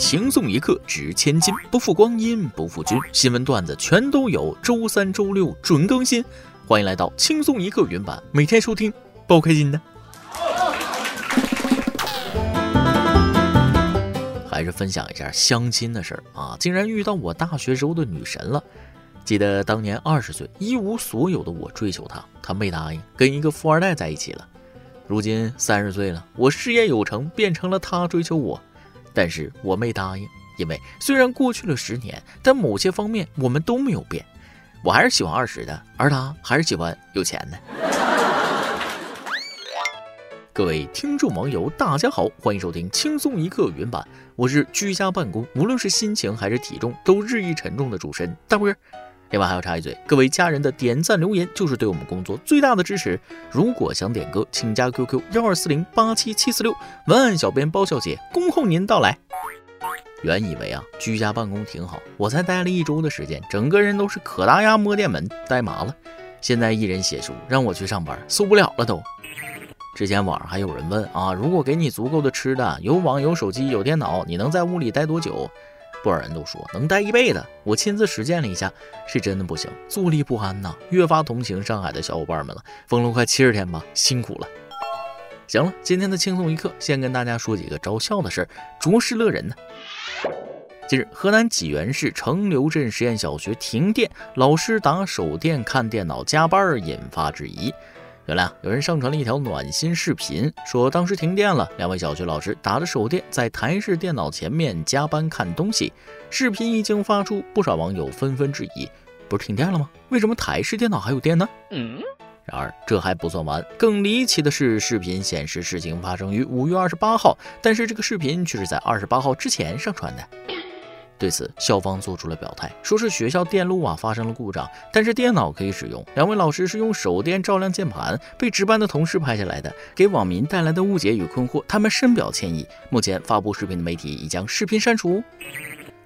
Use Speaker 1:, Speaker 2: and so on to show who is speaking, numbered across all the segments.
Speaker 1: 情送一刻值千金，不负光阴不负君。新闻段子全都有，周三、周六准更新。欢迎来到轻松一刻原版，每天收听，包开心的。还是分享一下相亲的事儿啊！竟然遇到我大学时候的女神了。记得当年二十岁一无所有的我追求她，她没答应，跟一个富二代在一起了。如今三十岁了，我事业有成，变成了她追求我。但是我没答应，因为虽然过去了十年，但某些方面我们都没有变。我还是喜欢二十的，而他还是喜欢有钱的。各位听众网友，大家好，欢迎收听轻松一刻原版。我是居家办公，无论是心情还是体重都日益沉重的主持人大波。另外还要插一嘴，各位家人的点赞留言就是对我们工作最大的支持。如果想点歌，请加 QQ 幺二四零八七七四六，文案小编包小姐恭候您到来。原以为啊，居家办公挺好，我才待了一周的时间，整个人都是可达鸭摸电门，呆麻了。现在一人写书，让我去上班，受不了了都。之前网上还有人问啊，如果给你足够的吃的，有网有手机有电脑，你能在屋里待多久？不少人都说能待一辈子，我亲自实践了一下，是真的不行，坐立不安呐，越发同情上海的小伙伴们了。封了快七十天吧，辛苦了。行了，今天的轻松一刻，先跟大家说几个招笑的事儿，着实乐人呢。近日，河南济源市城流镇实验小学停电，老师打手电看电脑加班，引发质疑。原来啊，有人上传了一条暖心视频，说当时停电了，两位小学老师打着手电在台式电脑前面加班看东西。视频一经发出，不少网友纷纷质疑：不是停电了吗？为什么台式电脑还有电呢？嗯。然而这还不算完，更离奇的是，视频显示事情发生于五月二十八号，但是这个视频却是在二十八号之前上传的。对此，校方做出了表态，说是学校电路啊发生了故障，但是电脑可以使用。两位老师是用手电照亮键盘，被值班的同事拍下来的，给网民带来的误解与困惑，他们深表歉意。目前发布视频的媒体已将视频删除。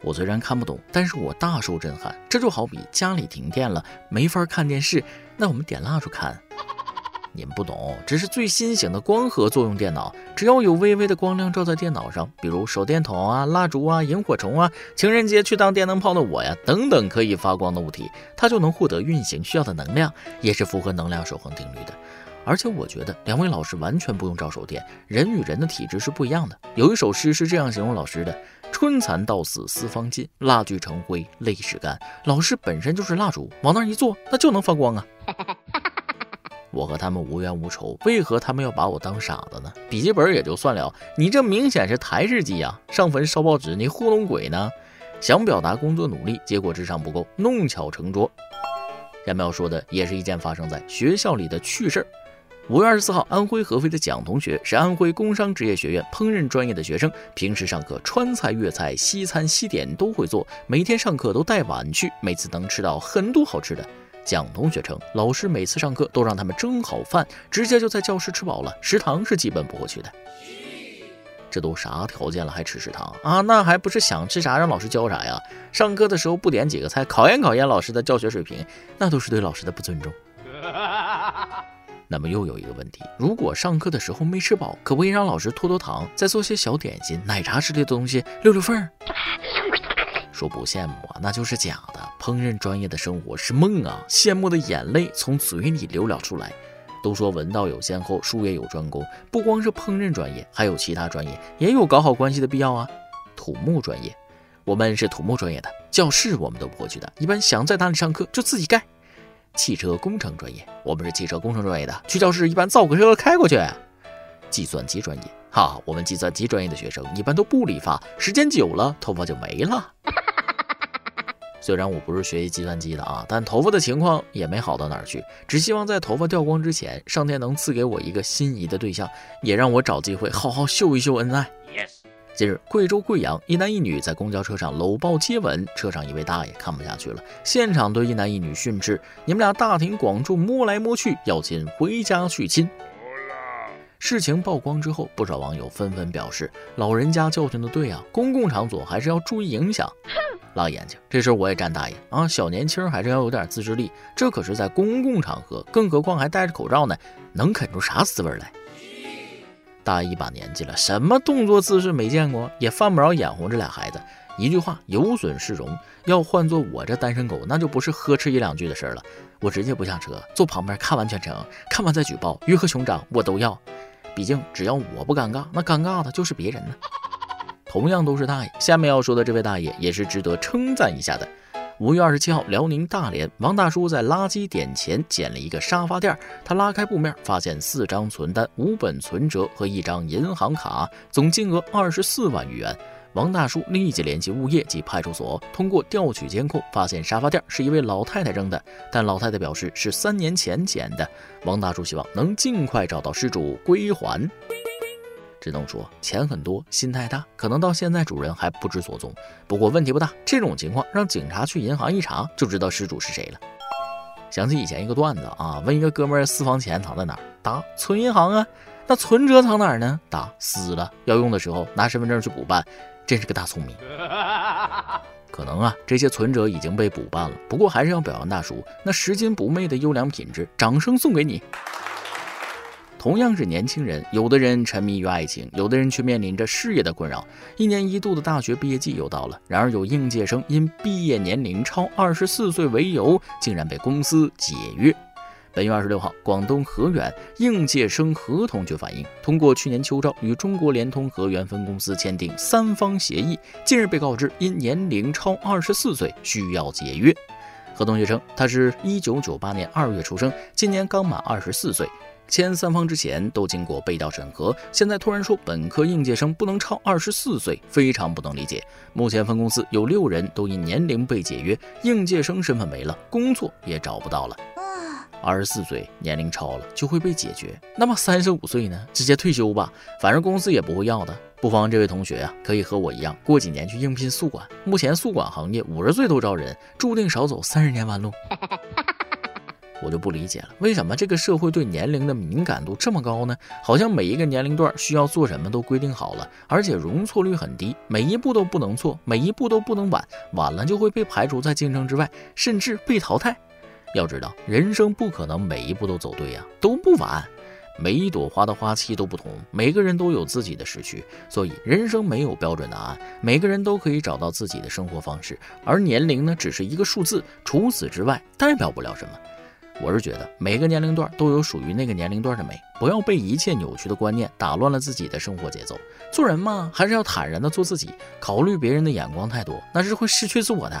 Speaker 1: 我虽然看不懂，但是我大受震撼。这就好比家里停电了，没法看电视，那我们点蜡烛看。你们不懂，这是最新型的光合作用电脑。只要有微微的光亮照在电脑上，比如手电筒啊、蜡烛啊、萤火虫啊、情人节去当电灯泡的我呀等等可以发光的物体，它就能获得运行需要的能量，也是符合能量守恒定律的。而且我觉得两位老师完全不用照手电，人与人的体质是不一样的。有一首诗是这样形容老师的：春蚕到死丝方尽，蜡炬成灰泪始干。老师本身就是蜡烛，往那一坐，那就能发光啊。我和他们无冤无仇，为何他们要把我当傻子呢？笔记本也就算了，你这明显是台式机呀！上坟烧报纸，你糊弄鬼呢？想表达工作努力，结果智商不够，弄巧成拙。下面要说的也是一件发生在学校里的趣事儿。五月二十四号，安徽合肥的蒋同学是安徽工商职业学院烹饪专业的学生，平时上课川菜、粤菜、西餐、西点都会做，每天上课都带碗去，每次能吃到很多好吃的。蒋同学称，老师每次上课都让他们蒸好饭，直接就在教室吃饱了，食堂是基本不会去的。这都啥条件了还吃食堂啊？那还不是想吃啥让老师教啥呀？上课的时候不点几个菜，考验考验老师的教学水平，那都是对老师的不尊重。那么又有一个问题，如果上课的时候没吃饱，可不可以让老师拖拖堂，再做些小点心、奶茶之类的东西溜溜缝儿？说不羡慕啊，那就是假的。烹饪专业的生活是梦啊，羡慕的眼泪从嘴里流了出来。都说文道有先后，术业有专攻，不光是烹饪专业，还有其他专业也有搞好关系的必要啊。土木专业，我们是土木专业的，教室我们都不会去的，一般想在哪里上课就自己盖。汽车工程专业，我们是汽车工程专业的，去教室一般造个车开过去。计算机专业，哈，我们计算机专业的学生一般都不理发，时间久了头发就没了。虽然我不是学习计算机的啊，但头发的情况也没好到哪儿去。只希望在头发掉光之前，上天能赐给我一个心仪的对象，也让我找机会好好秀一秀恩爱。Yes。近日，贵州贵阳一男一女在公交车上搂抱接吻，车上一位大爷看不下去了，现场对一男一女训斥：“你们俩大庭广众摸来摸去，要亲回家去亲。”事情曝光之后，不少网友纷纷表示：“老人家教训的对啊，公共场所还是要注意影响。”辣眼睛，这事我也站大爷啊！小年轻还是要有点自制力，这可是在公共场合，更何况还戴着口罩呢，能啃出啥滋味来？大爷一把年纪了，什么动作姿势没见过，也犯不着眼红这俩孩子。一句话有损市容，要换做我这单身狗，那就不是呵斥一两句的事了。我直接不下车，坐旁边看完全程，看完再举报，鱼和熊掌我都要。毕竟只要我不尴尬，那尴尬的就是别人呢。同样都是大爷，下面要说的这位大爷也是值得称赞一下的。五月二十七号，辽宁大连，王大叔在垃圾点前捡了一个沙发垫，他拉开布面，发现四张存单、五本存折和一张银行卡，总金额二十四万余元。王大叔立即联系物业及派出所，通过调取监控，发现沙发垫是一位老太太扔的，但老太太表示是三年前捡的。王大叔希望能尽快找到失主归还。只能说钱很多，心太大，可能到现在主人还不知所踪。不过问题不大，这种情况让警察去银行一查，就知道失主是谁了。想起以前一个段子啊，问一个哥们儿私房钱藏在哪儿，答存银行啊。那存折藏哪儿呢？答撕了，要用的时候拿身份证去补办。真是个大聪明，可能啊，这些存折已经被补办了，不过还是要表扬大叔那拾金不昧的优良品质，掌声送给你。同样是年轻人，有的人沉迷于爱情，有的人却面临着事业的困扰。一年一度的大学毕业季又到了，然而有应届生因毕业年龄超二十四岁为由，竟然被公司解约。本月二十六号，广东河源应届生合同局反映，通过去年秋招与中国联通河源分公司签订三方协议，近日被告知因年龄超二十四岁需要解约。何同学称，他是一九九八年二月出生，今年刚满二十四岁，签三方之前都经过背调审核，现在突然说本科应届生不能超二十四岁，非常不能理解。目前分公司有六人都因年龄被解约，应届生身份没了，工作也找不到了。二十四岁年龄超了就会被解决，那么三十五岁呢？直接退休吧，反正公司也不会要的。不妨这位同学啊，可以和我一样，过几年去应聘宿管。目前宿管行业五十岁都招人，注定少走三十年弯路。我就不理解了，为什么这个社会对年龄的敏感度这么高呢？好像每一个年龄段需要做什么都规定好了，而且容错率很低，每一步都不能错，每一步都不能晚，晚了就会被排除在竞争之外，甚至被淘汰。要知道，人生不可能每一步都走对呀，都不晚。每一朵花的花期都不同，每个人都有自己的时区，所以人生没有标准答案，每个人都可以找到自己的生活方式。而年龄呢，只是一个数字，除此之外，代表不了什么。我是觉得，每个年龄段都有属于那个年龄段的美，不要被一切扭曲的观念打乱了自己的生活节奏。做人嘛，还是要坦然的做自己，考虑别人的眼光太多，那是会失去自我的。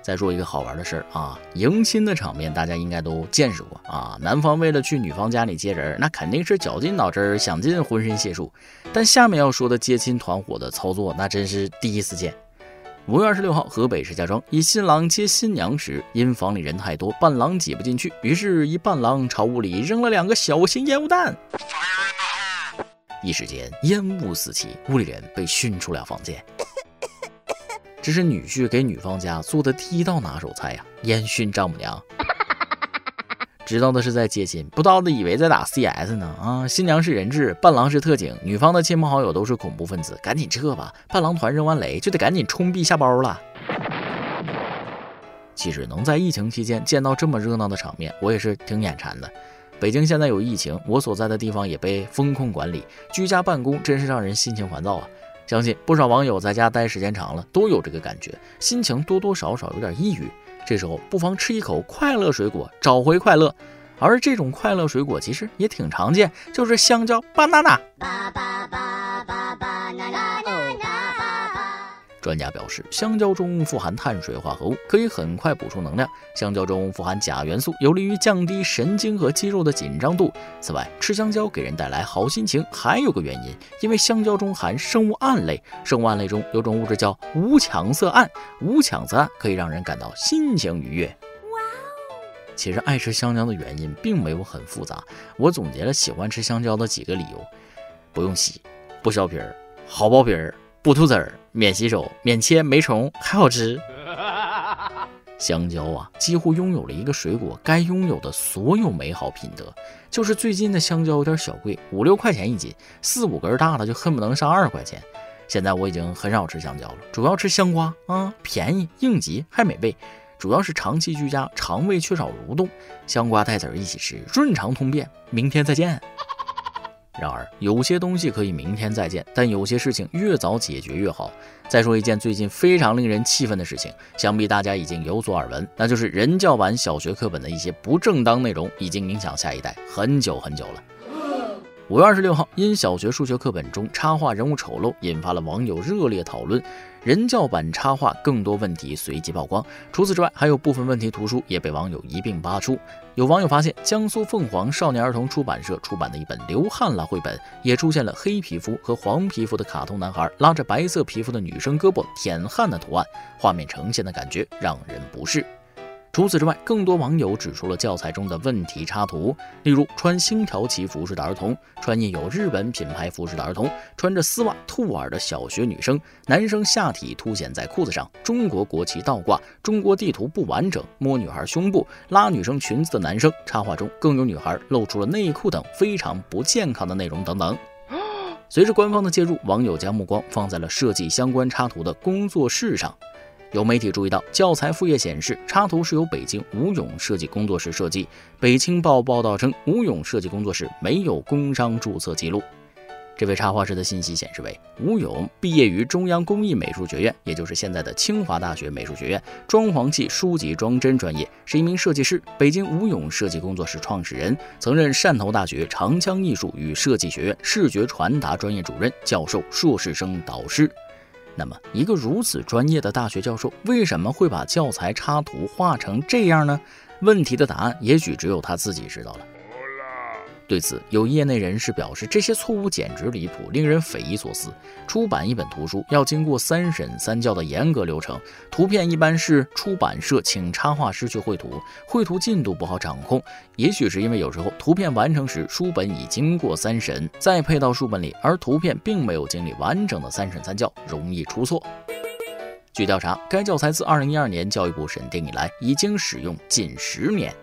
Speaker 1: 再说一个好玩的事儿啊，迎亲的场面大家应该都见识过啊。男方为了去女方家里接人，那肯定是绞尽脑汁儿，想尽浑身解数。但下面要说的接亲团伙的操作，那真是第一次见。五月二十六号，河北石家庄一新郎接新娘时，因房里人太多，伴郎挤不进去，于是，一伴郎朝屋里扔了两个小型烟雾弹，一时间烟雾四起，屋里人被熏出了房间。这是女婿给女方家做的第一道拿手菜呀，烟熏丈母娘。知道的是在接亲，不知道的以为在打 CS 呢。啊，新娘是人质，伴郎是特警，女方的亲朋好友都是恐怖分子，赶紧撤吧！伴郎团扔完雷就得赶紧冲壁下包了。其实能在疫情期间见到这么热闹的场面，我也是挺眼馋的。北京现在有疫情，我所在的地方也被风控管理，居家办公真是让人心情烦躁啊。相信不少网友在家待时间长了，都有这个感觉，心情多多少少有点抑郁。这时候不妨吃一口快乐水果，找回快乐。而这种快乐水果其实也挺常见，就是香蕉，banana。专家表示，香蕉中富含碳水化合物，可以很快补充能量。香蕉中富含钾元素，有利于降低神经和肌肉的紧张度。此外，吃香蕉给人带来好心情，还有个原因，因为香蕉中含生物胺类，生物胺类中有种物质叫五羟色胺，五羟色胺可以让人感到心情愉悦。哇哦！其实爱吃香蕉的原因并没有很复杂，我总结了喜欢吃香蕉的几个理由：不用洗，不削皮儿，好剥皮儿。不吐籽儿，免洗手，免切，没虫，还好吃。香蕉啊，几乎拥有了一个水果该拥有的所有美好品德。就是最近的香蕉有点小贵，五六块钱一斤，四五根大的就恨不能上二十块钱。现在我已经很少吃香蕉了，主要吃香瓜啊，便宜、应急还美味。主要是长期居家，肠胃缺少蠕动，香瓜带籽儿一起吃，润肠通便。明天再见。然而，有些东西可以明天再见，但有些事情越早解决越好。再说一件最近非常令人气愤的事情，想必大家已经有所耳闻，那就是人教版小学课本的一些不正当内容，已经影响下一代很久很久了。五月二十六号，因小学数学课本中插画人物丑陋，引发了网友热烈讨论。人教版插画更多问题随即曝光。除此之外，还有部分问题图书也被网友一并扒出。有网友发现，江苏凤凰少年儿童出版社出版的一本《流汗了》绘本，也出现了黑皮肤和黄皮肤的卡通男孩拉着白色皮肤的女生胳膊舔汗的图案，画面呈现的感觉让人不适。除此之外，更多网友指出了教材中的问题插图，例如穿星条旗服饰的儿童，穿印有日本品牌服饰的儿童，穿着丝袜兔耳的小学女生，男生下体凸显在裤子上，中国国旗倒挂，中国地图不完整，摸女孩胸部，拉女生裙子的男生，插画中更有女孩露出了内裤等非常不健康的内容等等。随着官方的介入，网友将目光放在了设计相关插图的工作室上。有媒体注意到，教材副页显示插图是由北京吴勇设计工作室设计。北青报报道称，吴勇设计工作室没有工商注册记录。这位插画师的信息显示为：吴勇毕业于中央工艺美术学院，也就是现在的清华大学美术学院装潢系书籍装帧专业，是一名设计师。北京吴勇设计工作室创始人，曾任汕头大学长江艺术与设计学院视觉传达专业主任、教授、硕士生导师。那么，一个如此专业的大学教授，为什么会把教材插图画成这样呢？问题的答案，也许只有他自己知道了。对此，有业内人士表示，这些错误简直离谱，令人匪夷所思。出版一本图书要经过三审三校的严格流程，图片一般是出版社请插画师去绘图，绘图进度不好掌控。也许是因为有时候图片完成时，书本已经过三审，再配到书本里，而图片并没有经历完整的三审三校，容易出错。据调查，该教材自二零一二年教育部审定以来，已经使用近十年。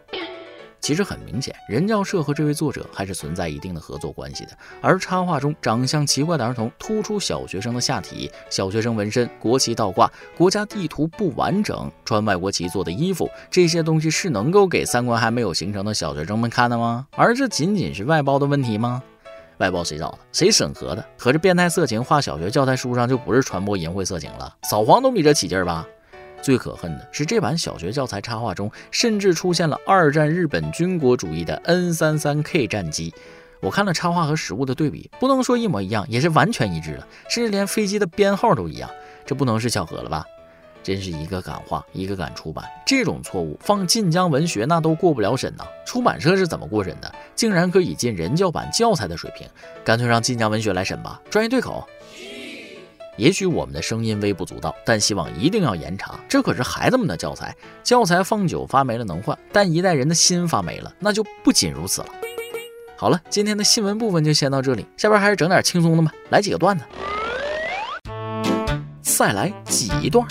Speaker 1: 其实很明显，人教社和这位作者还是存在一定的合作关系的。而插画中长相奇怪的儿童突出小学生的下体，小学生纹身，国旗倒挂，国家地图不完整，穿外国旗做的衣服，这些东西是能够给三观还没有形成的小学生们看的吗？而这仅仅是外包的问题吗？外包谁找的？谁审核的？合着变态色情画小学教材书上就不是传播淫秽色情了？扫黄都比这起劲儿吧？最可恨的是，这版小学教材插画中甚至出现了二战日本军国主义的 N 三三 K 战机。我看了插画和实物的对比，不能说一模一样，也是完全一致了，甚至连飞机的编号都一样。这不能是巧合了吧？真是一个敢画，一个敢出版，这种错误放晋江文学那都过不了审呐。出版社是怎么过审的？竟然可以进人教版教材的水平？干脆让晋江文学来审吧，专业对口。也许我们的声音微不足道，但希望一定要严查。这可是孩子们的教材，教材放久发霉了能换，但一代人的心发霉了，那就不仅如此了。好了，今天的新闻部分就先到这里，下边还是整点轻松的吧，来几个段子。再来几段。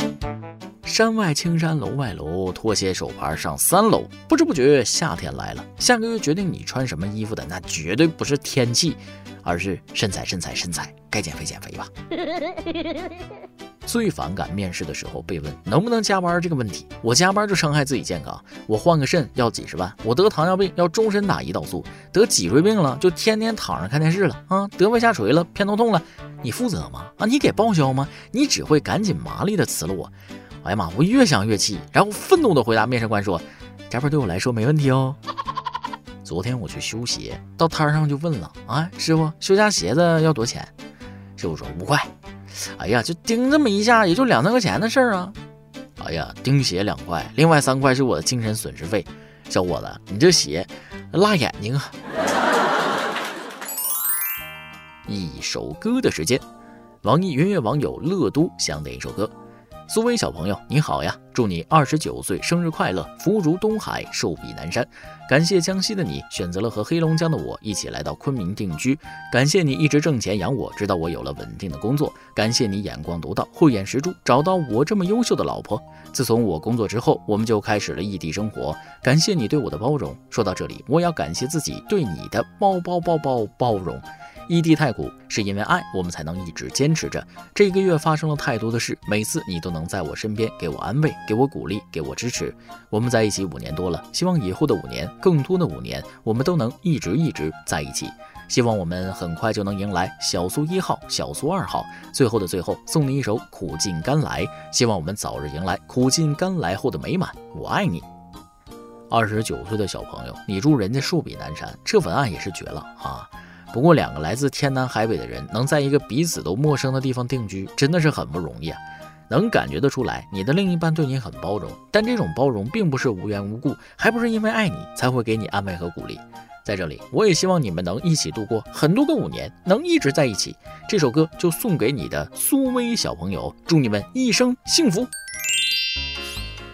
Speaker 1: 山外青山楼外楼，拖鞋手牌上三楼。不知不觉夏天来了，下个月决定你穿什么衣服的，那绝对不是天气。而是身材，身材，身材，该减肥减肥吧。最反感面试的时候被问能不能加班这个问题。我加班就伤害自己健康，我换个肾要几十万，我得糖尿病要终身打胰岛素，得脊椎病了就天天躺着看电视了啊，得胃下垂了偏头痛了，你负责吗？啊，你给报销吗？你只会赶紧麻利的辞了我。哎呀妈，我越想越气，然后愤怒的回答面试官说，加班对我来说没问题哦。昨天我去修鞋，到摊上就问了啊，师傅修家鞋子要多少钱？师傅说五块。哎呀，就钉这么一下，也就两三块钱的事儿啊。哎呀，钉鞋两块，另外三块是我的精神损失费。小伙子，你这鞋辣眼睛啊！一首歌的时间，网易云乐网友乐都想点一首歌。苏威小朋友，你好呀！祝你二十九岁生日快乐，福如东海，寿比南山。感谢江西的你选择了和黑龙江的我一起来到昆明定居。感谢你一直挣钱养我，直到我有了稳定的工作。感谢你眼光独到，慧眼识珠，找到我这么优秀的老婆。自从我工作之后，我们就开始了异地生活。感谢你对我的包容。说到这里，我要感谢自己对你的包包包包包容。异地太苦，是因为爱，我们才能一直坚持着。这个月发生了太多的事，每次你都能在我身边，给我安慰，给我鼓励，给我支持。我们在一起五年多了，希望以后的五年，更多的五年，我们都能一直一直在一起。希望我们很快就能迎来小苏一号、小苏二号。最后的最后，送你一首《苦尽甘来》，希望我们早日迎来苦尽甘来后的美满。我爱你。二十九岁的小朋友，你住人家寿比南山，这文案也是绝了啊！不过两个来自天南海北的人，能在一个彼此都陌生的地方定居，真的是很不容易啊。能感觉得出来，你的另一半对你很包容，但这种包容并不是无缘无故，还不是因为爱你才会给你安慰和鼓励。在这里，我也希望你们能一起度过很多个五年，能一直在一起。这首歌就送给你的苏薇小朋友，祝你们一生幸福。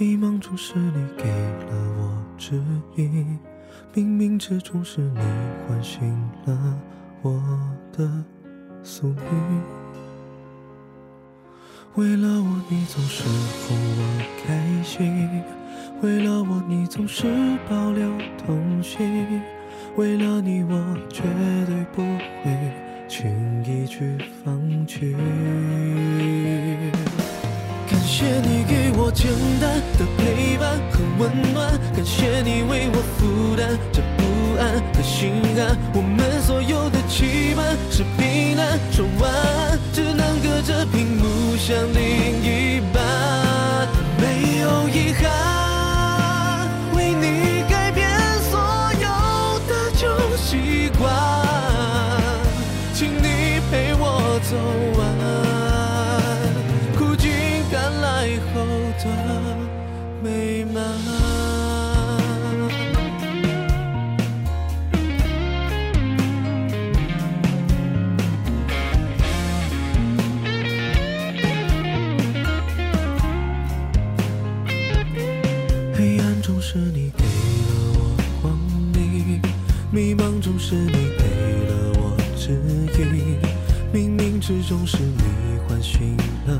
Speaker 2: 迷茫中是你给了我指引，冥冥之中是你唤醒了我的宿命。为了我，你总是哄我开心；为了我，你总是保留童心；为了你，我绝对不会轻易去放弃。感谢你给我简单的陪伴和温暖，感谢你为我负担这不安和心寒。我们所有的期盼是避难说晚安，只能隔着屏幕想你是你给了我光明，迷茫中是你给了我指引，冥冥之中是你唤醒了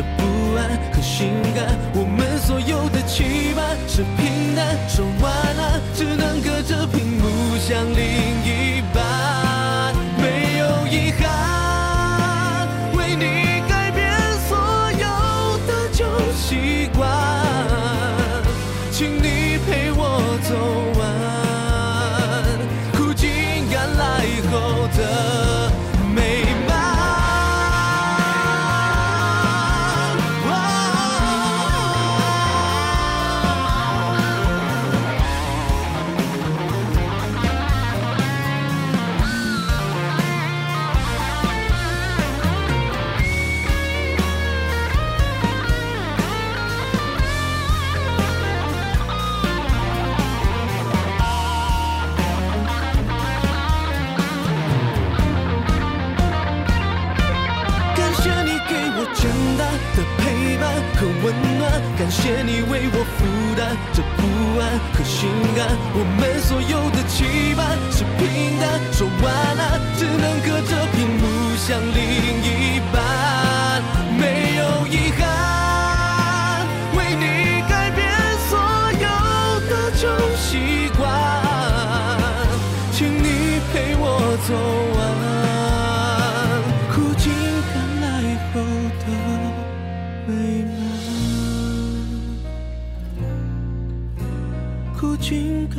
Speaker 2: 这不安和心安。我们所有的期盼是平淡说晚安，只能隔着屏幕想另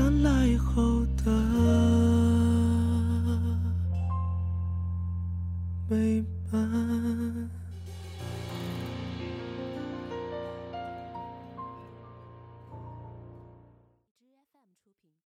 Speaker 2: 原来后。